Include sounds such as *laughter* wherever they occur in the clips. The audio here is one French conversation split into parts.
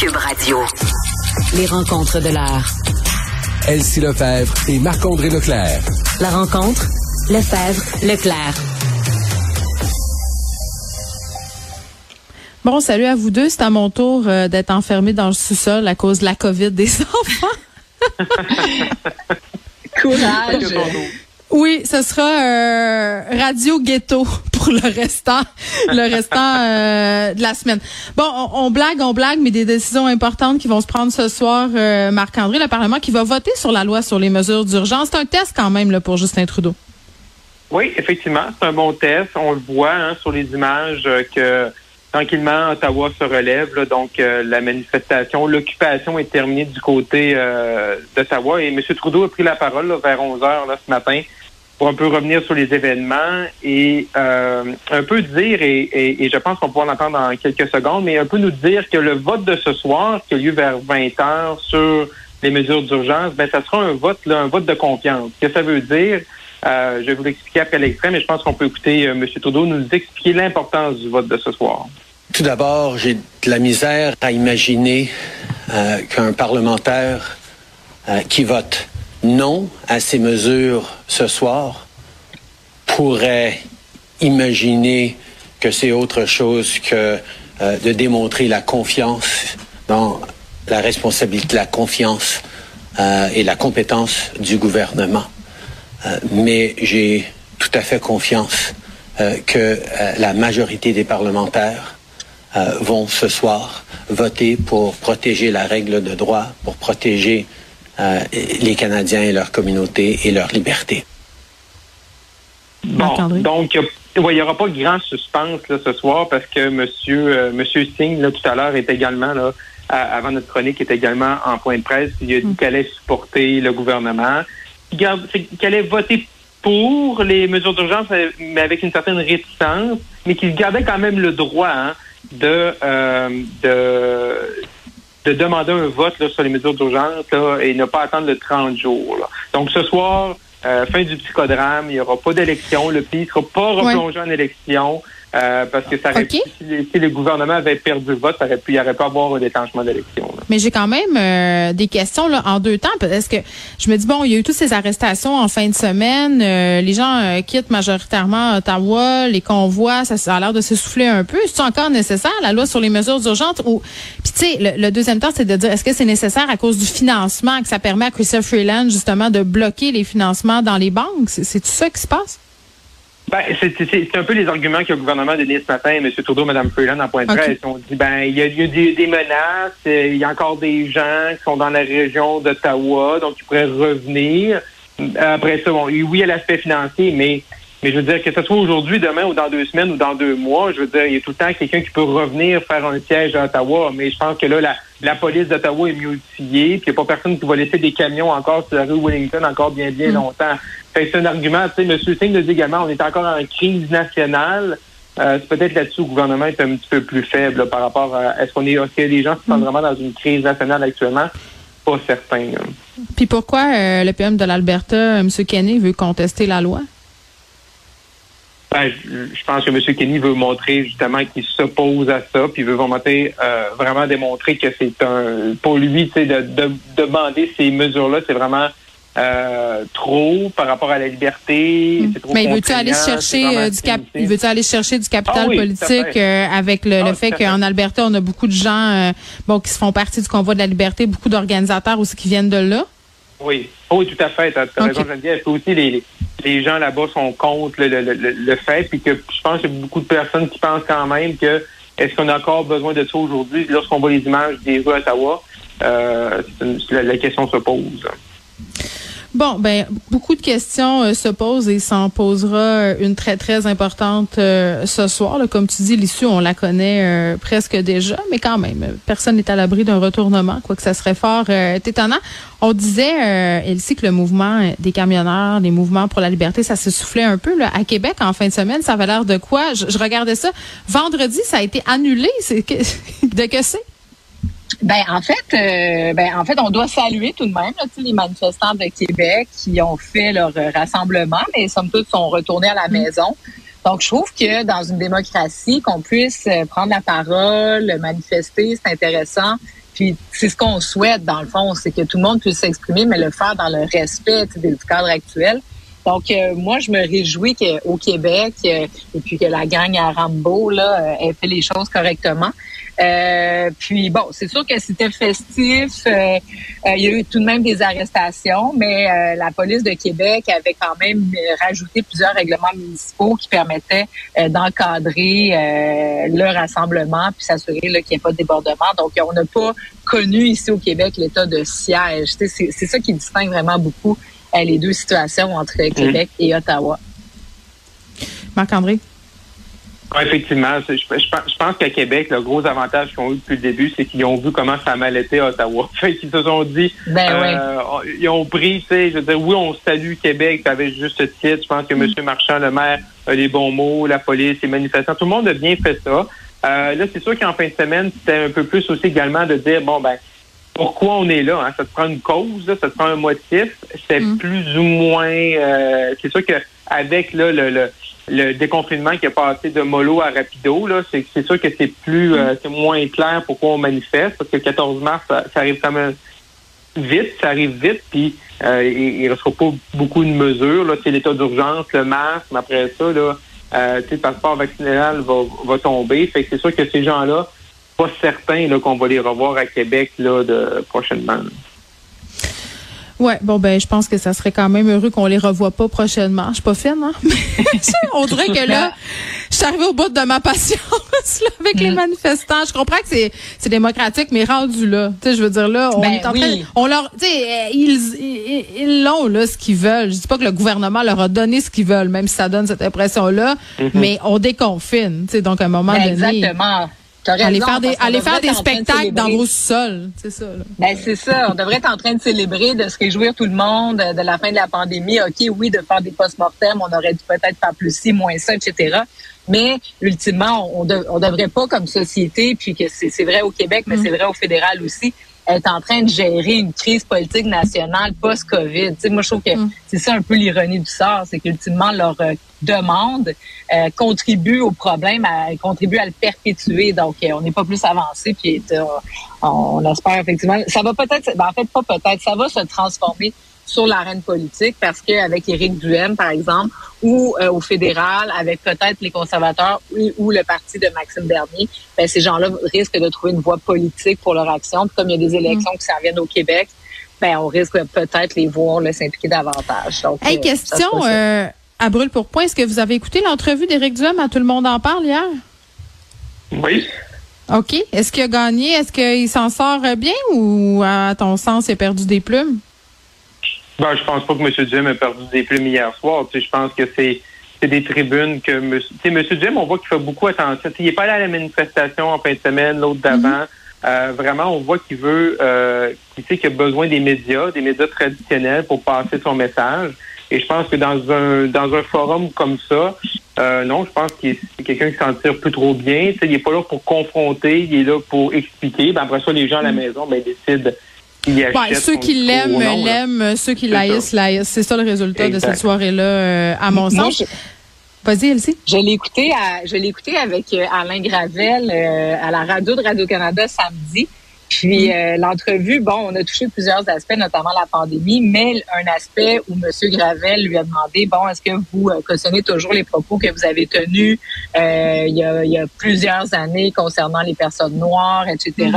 Cube Radio. Les rencontres de l'art. Elsie Lefebvre et Marc-André Leclerc. La rencontre, Lefebvre, Leclerc. Bon, salut à vous deux. C'est à mon tour euh, d'être enfermé dans le sous-sol à cause de la COVID des *laughs* enfants. *laughs* Courage. Oui, ce sera euh, Radio Ghetto *laughs* pour le restant, le restant euh, de la semaine. Bon, on, blague, on blague, mais des décisions importantes qui vont se prendre ce soir. Euh, Marc-André, le Parlement qui va voter sur la loi sur les mesures d'urgence. C'est un test quand même pour Justin Trudeau. Oui, effectivement, c'est un bon test. On le voit hein, sur les images que tranquillement, Ottawa se relève. Donc, la manifestation, l'occupation est terminée du côté euh, d'Ottawa. Et M. Trudeau a pris la parole vers 11 heures là, ce matin pour un peu revenir sur les événements et euh, un peu dire, et, je pense qu'on pourra l'entendre dans quelques secondes, mais un peu nous dire que le vote de ce soir, qui a lieu vers 20 heures sur les mesures d'urgence, ben ça sera un vote, là, un vote de confiance. Ce que ça veut dire, euh, je vais vous l'expliquer après l'extrait, mais je pense qu'on peut écouter euh, M. Trudeau nous expliquer l'importance du vote de ce soir. Tout d'abord, j'ai de la misère à imaginer qu'un parlementaire qui vote non à ces mesures ce soir pourrait imaginer que c'est autre chose que euh, de démontrer la confiance dans la responsabilité, la confiance euh, et la compétence du gouvernement. Euh, mais j'ai tout à fait confiance que la majorité des parlementaires vont ce soir voter pour protéger la règle de droit, pour protéger euh, les Canadiens et leur communauté et leur liberté. Bon, donc, il n'y aura pas de grand suspense là, ce soir parce que monsieur, euh, monsieur Singh, là, tout à l'heure, est également, là, à, avant notre chronique, est également en point de presse. Il a dit mm. qu'elle allait supporter le gouvernement, qu'elle allait voter pour les mesures d'urgence, mais avec une certaine réticence, mais qu'il gardait quand même le droit hein, de, euh, de de demander un vote là, sur les mesures d'urgence et ne pas attendre le 30 jours. Là. Donc ce soir, euh, fin du psychodrame, il n'y aura pas d'élection, le pays ne sera pas replongé ouais. en élection. Euh, parce que ça aurait okay. pu, si, si, le gouvernement avait perdu le vote, ça aurait pu, il n'y aurait pas avoir un déclenchement d'élection. Mais j'ai quand même euh, des questions là, en deux temps. Parce que je me dis, bon, il y a eu toutes ces arrestations en fin de semaine. Euh, les gens euh, quittent majoritairement Ottawa, les convois, ça, a l'air de s'essouffler un peu. Est-ce encore nécessaire, la loi sur les mesures urgentes? Ou... Puis tu sais, le, deuxième temps, c'est de dire, est-ce que c'est nécessaire à cause du financement que ça permet à Chrysler Freeland, justement, de bloquer les financements dans les banques? C'est tout ça qui se passe? Ben, c'est un peu les arguments que le gouvernement a donné ce matin, M. Trudeau, Mme Freeland, en point de presse. Okay. On dit, ben, il y a, y a des, des, menaces, il y a encore des gens qui sont dans la région d'Ottawa, donc ils pourraient revenir. Après ça, bon, oui, il y a l'aspect financier, mais, mais je veux dire, que ce soit aujourd'hui, demain, ou dans deux semaines, ou dans deux mois, je veux dire, il y a tout le temps quelqu'un qui peut revenir faire un siège à Ottawa, mais je pense que là, la, la police d'Ottawa est mieux outillée, puis il n'y a pas personne qui va laisser des camions encore sur la rue Wellington encore bien, bien mm. longtemps. C'est un argument, tu sais, M. Singh nous dit également, on est encore en crise nationale. Euh, c'est peut-être là-dessus où le gouvernement est un petit peu plus faible là, par rapport à est-ce qu'on est, que les gens se sentent vraiment dans une crise nationale actuellement? Pas certain. Là. Puis pourquoi euh, le PM de l'Alberta, M. Kenney, veut contester la loi? Ben, je, pense que M. Kenny veut montrer justement qu'il s'oppose à ça, puis veut vraiment, euh, vraiment démontrer que c'est un pour lui, tu sais, de, de, demander ces mesures-là, c'est vraiment euh, trop par rapport à la liberté. Mmh. Trop Mais il veut-tu aller chercher euh, du cap il veut aller chercher du capital ah oui, politique euh, avec le, ah, le fait qu'en Alberta, on a beaucoup de gens euh, bon qui se font partie du convoi de la liberté, beaucoup d'organisateurs aussi qui viennent de là? Oui, oui, tout à fait. Tu as, okay. raison, Geneviève. Aussi, les, les gens là-bas sont contre le, le, le, le fait, puis que je pense qu'il y a beaucoup de personnes qui pensent quand même que est-ce qu'on a encore besoin de ça aujourd'hui lorsqu'on voit les images des rues à Ottawa? Euh, la, la question se pose. Bon, ben beaucoup de questions euh, se posent et s'en posera une très très importante euh, ce soir. Comme tu dis, l'issue on la connaît euh, presque déjà, mais quand même, personne n'est à l'abri d'un retournement, quoique ça serait fort étonnant. On disait, Elsie, que le mouvement des camionneurs, les mouvements pour la liberté, ça se soufflait un peu à Québec en fin de semaine. Ça avait l'air de quoi? Je, regardais ça. Vendredi, ça a été annulé. C'est *laughs* de que c'est? Ben en fait, euh, ben en fait, on doit saluer tout de même là, les manifestants de Québec qui ont fait leur rassemblement, mais somme toute sont retournés à la mm. maison. Donc, je trouve que dans une démocratie, qu'on puisse euh, prendre la parole, manifester, c'est intéressant. Puis c'est ce qu'on souhaite, dans le fond, c'est que tout le monde puisse s'exprimer, mais le faire dans le respect du cadre actuel. Donc, euh, moi, je me réjouis qu'au Québec, euh, et puis que la gang à Rambo là, euh, ait fait les choses correctement. Puis bon, c'est sûr que c'était festif. il y a eu tout de même des arrestations, mais la police de Québec avait quand même rajouté plusieurs règlements municipaux qui permettaient d'encadrer le rassemblement puis s'assurer qu'il n'y ait pas de débordement. Donc, on n'a pas connu ici au Québec l'état de siège. C'est ça qui distingue vraiment beaucoup les deux situations entre Québec et Ottawa. Marc-André? Effectivement, je, pense qu'à Québec, le gros avantage qu'ils ont eu depuis le début, c'est qu'ils ont vu comment ça mal été à Ottawa. *laughs* Fait qu'ils se sont dit, ben euh, ils ont pris, tu sais, je veux dire, oui, on salue Québec, avec juste ce titre. Je pense que M. Marchand, le maire, a les bons mots, la police, les manifestants, tout le monde a bien fait ça. Euh, là, c'est sûr qu'en fin de semaine, c'était un peu plus aussi également de dire, bon, ben, pourquoi on est là. Hein? Ça te prend une cause, ça te prend un motif. C'est mm. plus ou moins... Euh, c'est sûr qu'avec là, le, le, le, déconfinement qui est passé de mollo à rapido, là, c'est, c'est sûr que c'est plus euh, mm. c'est moins clair pourquoi on manifeste, parce que le 14 mars, ça, arrive quand même vite, ça arrive vite, puis euh, il ne restera pas beaucoup de mesures. Là, c'est l'état d'urgence, le masque, mais après ça, là, euh, le passeport vaccinal va, va tomber. Fait que c'est sûr que ces gens-là pas certain qu'on va les revoir à Québec là, de, prochainement. Ouais, bon ben je pense que ça serait quand même heureux qu'on les revoie pas prochainement. Je suis pas fine, hein? *laughs* On dirait que là, je suis arrivée au bout de ma patience avec les mm. manifestants. Je comprends que c'est c'est démocratique, mais rendu là, tu sais, je veux dire là, on ben est en train, on leur, tu sais, euh, ils ils l'ont là ce qu'ils veulent. Je dis pas que le gouvernement leur a donné ce qu'ils veulent, même si ça donne cette impression là, mm-hmm. mais on déconfine, tu sais, donc à un moment ben, donné. Exactement. Aller faire des, aller faire des spectacles dans vos sols, c'est ça. Ben, c'est ça. On devrait être en train de célébrer, de se réjouir tout le monde de la fin de la pandémie. OK, oui, de faire des post-mortem, on aurait dû peut-être faire plus ci, moins ça, etc. Mais ultimement, on, on devrait pas comme société, puis que c'est vrai au Québec, mais mm. c'est vrai au fédéral aussi, être en train de gérer une crise politique nationale post-COVID. moi, je trouve que mm. c'est ça un peu l'ironie du sort, c'est qu'ultimement, leur euh, demande euh, contribue au problème, à, contribue à le perpétuer. Donc, euh, on n'est pas plus avancé, puis on, espère effectivement... Ça va peut-être... Ben, en fait, pas peut-être, ça va se transformer sur l'arène politique parce qu'avec Éric Duhem, par exemple, ou euh, au fédéral, avec peut-être les conservateurs ou, le parti de Maxime Bernier, ben, ces gens-là risquent de trouver une voie politique pour leur action. Puis comme il y a des élections qui s'en viennent au Québec, ben, on risque peut-être les voir s'impliquer davantage. Donc, hey, euh, question euh, à brûle pour point. Est-ce que vous avez écouté l'entrevue d'Éric Duhem? À Tout le monde en parle hier? Oui. OK. Est-ce qu'il a gagné? Est-ce qu'il s'en sort bien ou, à ton sens, il a perdu des plumes? Ben, je pense pas que M. Duhem ait perdu des plumes hier soir. Tu sais, je pense que c'est des tribunes que M. M. Duhem, on voit qu'il fait beaucoup attention. il n'est pas allé à la manifestation en fin de semaine, l'autre d'avant. Mm-hmm. Euh, vraiment, on voit qu'il veut, euh, qu'il sait qu'il a besoin des médias, des médias traditionnels pour passer son message. Et je pense que dans un dans un forum comme ça, euh, non, je pense qu'il c'est quelqu'un qui s'en tire plus trop bien. il n'est pas là pour confronter, il est là pour expliquer. Ben, après ça, les gens à la mm-hmm. maison ben, décident ceux qui l'aiment, l'aiment. Ceux qui l'haïssent, l'haïssent. C'est ça le résultat de cette soirée-là, euh, à mon sens. Vas-y, Elsie. Je l'ai écouté, je l'ai écouté avec euh, Alain Gravel euh, à la radio de Radio-Canada samedi. Puis mm-hmm. l'entrevue, bon, on a touché plusieurs aspects, notamment la pandémie, mais un aspect où M. Gravel lui a demandé, bon, est-ce que vous cautionnez toujours les propos que vous avez tenus il, y a, il y a plusieurs années concernant les personnes noires, etc.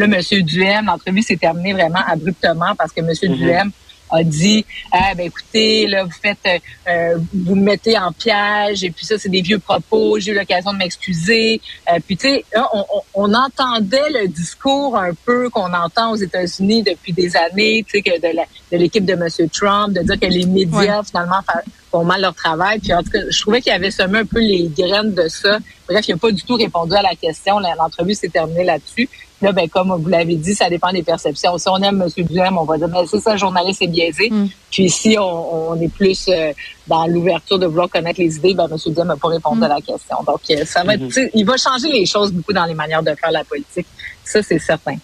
Là, M. Duhem, l'entrevue s'est terminée vraiment abruptement parce que M. Mhm. Duhem a dit ah, ben écoutez là vous faites euh, euh, vous me mettez en piège et puis ça c'est des vieux propos j'ai eu l'occasion de m'excuser euh, puis tu sais on, on, entendait le discours un peu qu'on entend aux États-Unis depuis des années tu sais que de l'équipe de, M. Trump de dire que les médias finalement font mal leur travail puis en tout cas je trouvais qu'il avait semé un peu les graines de ça bref il n'a pas du tout répondu à la question l'entrevue s'est terminée là-dessus Là, ben, comme vous l'avez dit, ça dépend des perceptions. Si on aime M. Duhem, on va dire, ben, c'est ça, journaliste, c'est biaisé. Mm. Puis si on, est plus euh, dans l'ouverture de vouloir connaître les idées, ben, M. Duhem n'a pas répondu à la question. Donc, euh, ça va mm-hmm. il va changer les choses beaucoup dans les manières de faire la politique. Ça, c'est certain.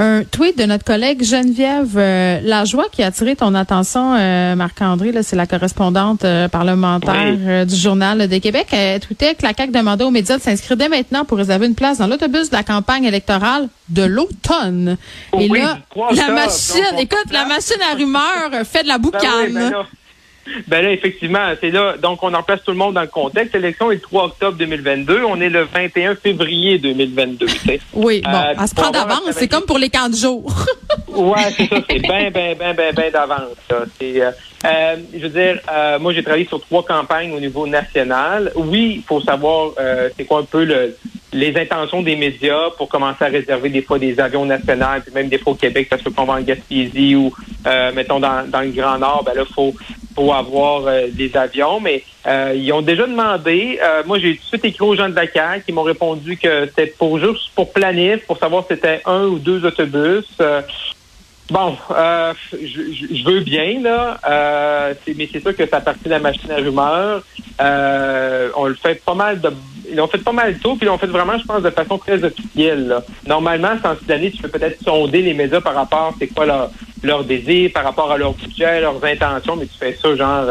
Un tweet de notre collègue Geneviève euh, Lajoie qui a attiré ton attention, euh, Marc-André. C'est la correspondante euh, parlementaire euh, du Journal de Québec. Elle tweetait que la CAQ demandait aux médias de s'inscrire dès maintenant pour réserver une place dans l'autobus de la campagne électorale de l'automne. Et Oui, là, du 3 la machine, écoute, la machine à rumeurs fait de la Ben oui, boucane. ben là, ben là, effectivement, c'est là. Donc, on en place tout le monde dans le contexte. L'élection est le 3 octobre 2022. On est le 21 février 2022. tu sais. oui, bon, Euh, elle se prend d'avance. C'est comme pour les camps de jour. *laughs* Ouais, c'est ça. C'est bien, bien, bien, bien, bien d'avance. euh, euh, je veux dire, euh, moi, j'ai travaillé sur trois campagnes au niveau national. Oui, il faut savoir euh, c'est quoi un peu le, les intentions des médias pour commencer à réserver des fois des avions nationaux, puis même des fois au Québec, parce qu'on va en Gaspésie ou, euh, mettons, dans, dans le Grand Nord, ben là, faut faut avoir euh, des avions, mais euh, ils ont déjà demandé. euh, moi, j'ai tout de suite écrit aux gens de la CAQ qui m'ont répondu que c'était pour juste pour planif, pour savoir si c'était un ou deux autobus. Bon, je, je- veux bien, là, mais c'est sûr que ça partie de la machine à rumeurs. On le fait pas mal de... Ils l'ont fait pas mal tôt, puis ils l'ont fait vraiment, je pense, de façon très officielle. Normalement, sans tu peux peut-être sonder les médias par rapport c'est quoi leur, leur désir, par rapport à leur budget, leurs intentions, mais tu fais ça genre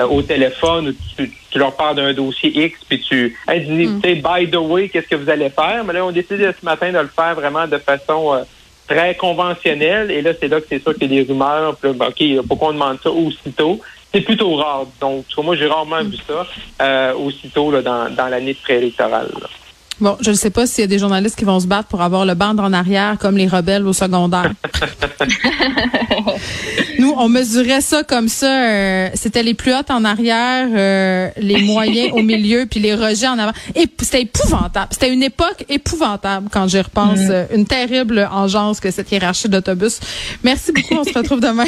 euh, au téléphone ou tu, tu leur parles d'un dossier X, puis tu hey, dis, sais, by the way, qu'est-ce que vous allez faire? Mais là, on a décidé ce matin de le faire vraiment de façon... euh, très conventionnel. Et là, c'est là que c'est sûr qu'il y a des rumeurs. Puis là, ben, OK, pourquoi on demande ça aussitôt? C'est plutôt rare. Donc, moi, j'ai rarement vu ça euh, aussitôt là, dans, dans l'année préélectorale. là. Bon, je ne sais pas s'il y a des journalistes qui vont se battre pour avoir le bande en arrière comme les rebelles au secondaire. *laughs* Nous, on mesurait ça comme ça. euh, C'était les plus hautes en arrière, euh, les moyens au milieu, puis les rejets en avant. Et c'était épouvantable. C'était une époque épouvantable quand j'y repense. Euh, Une terrible engeance que cette hiérarchie d'autobus. Merci beaucoup. On se retrouve demain.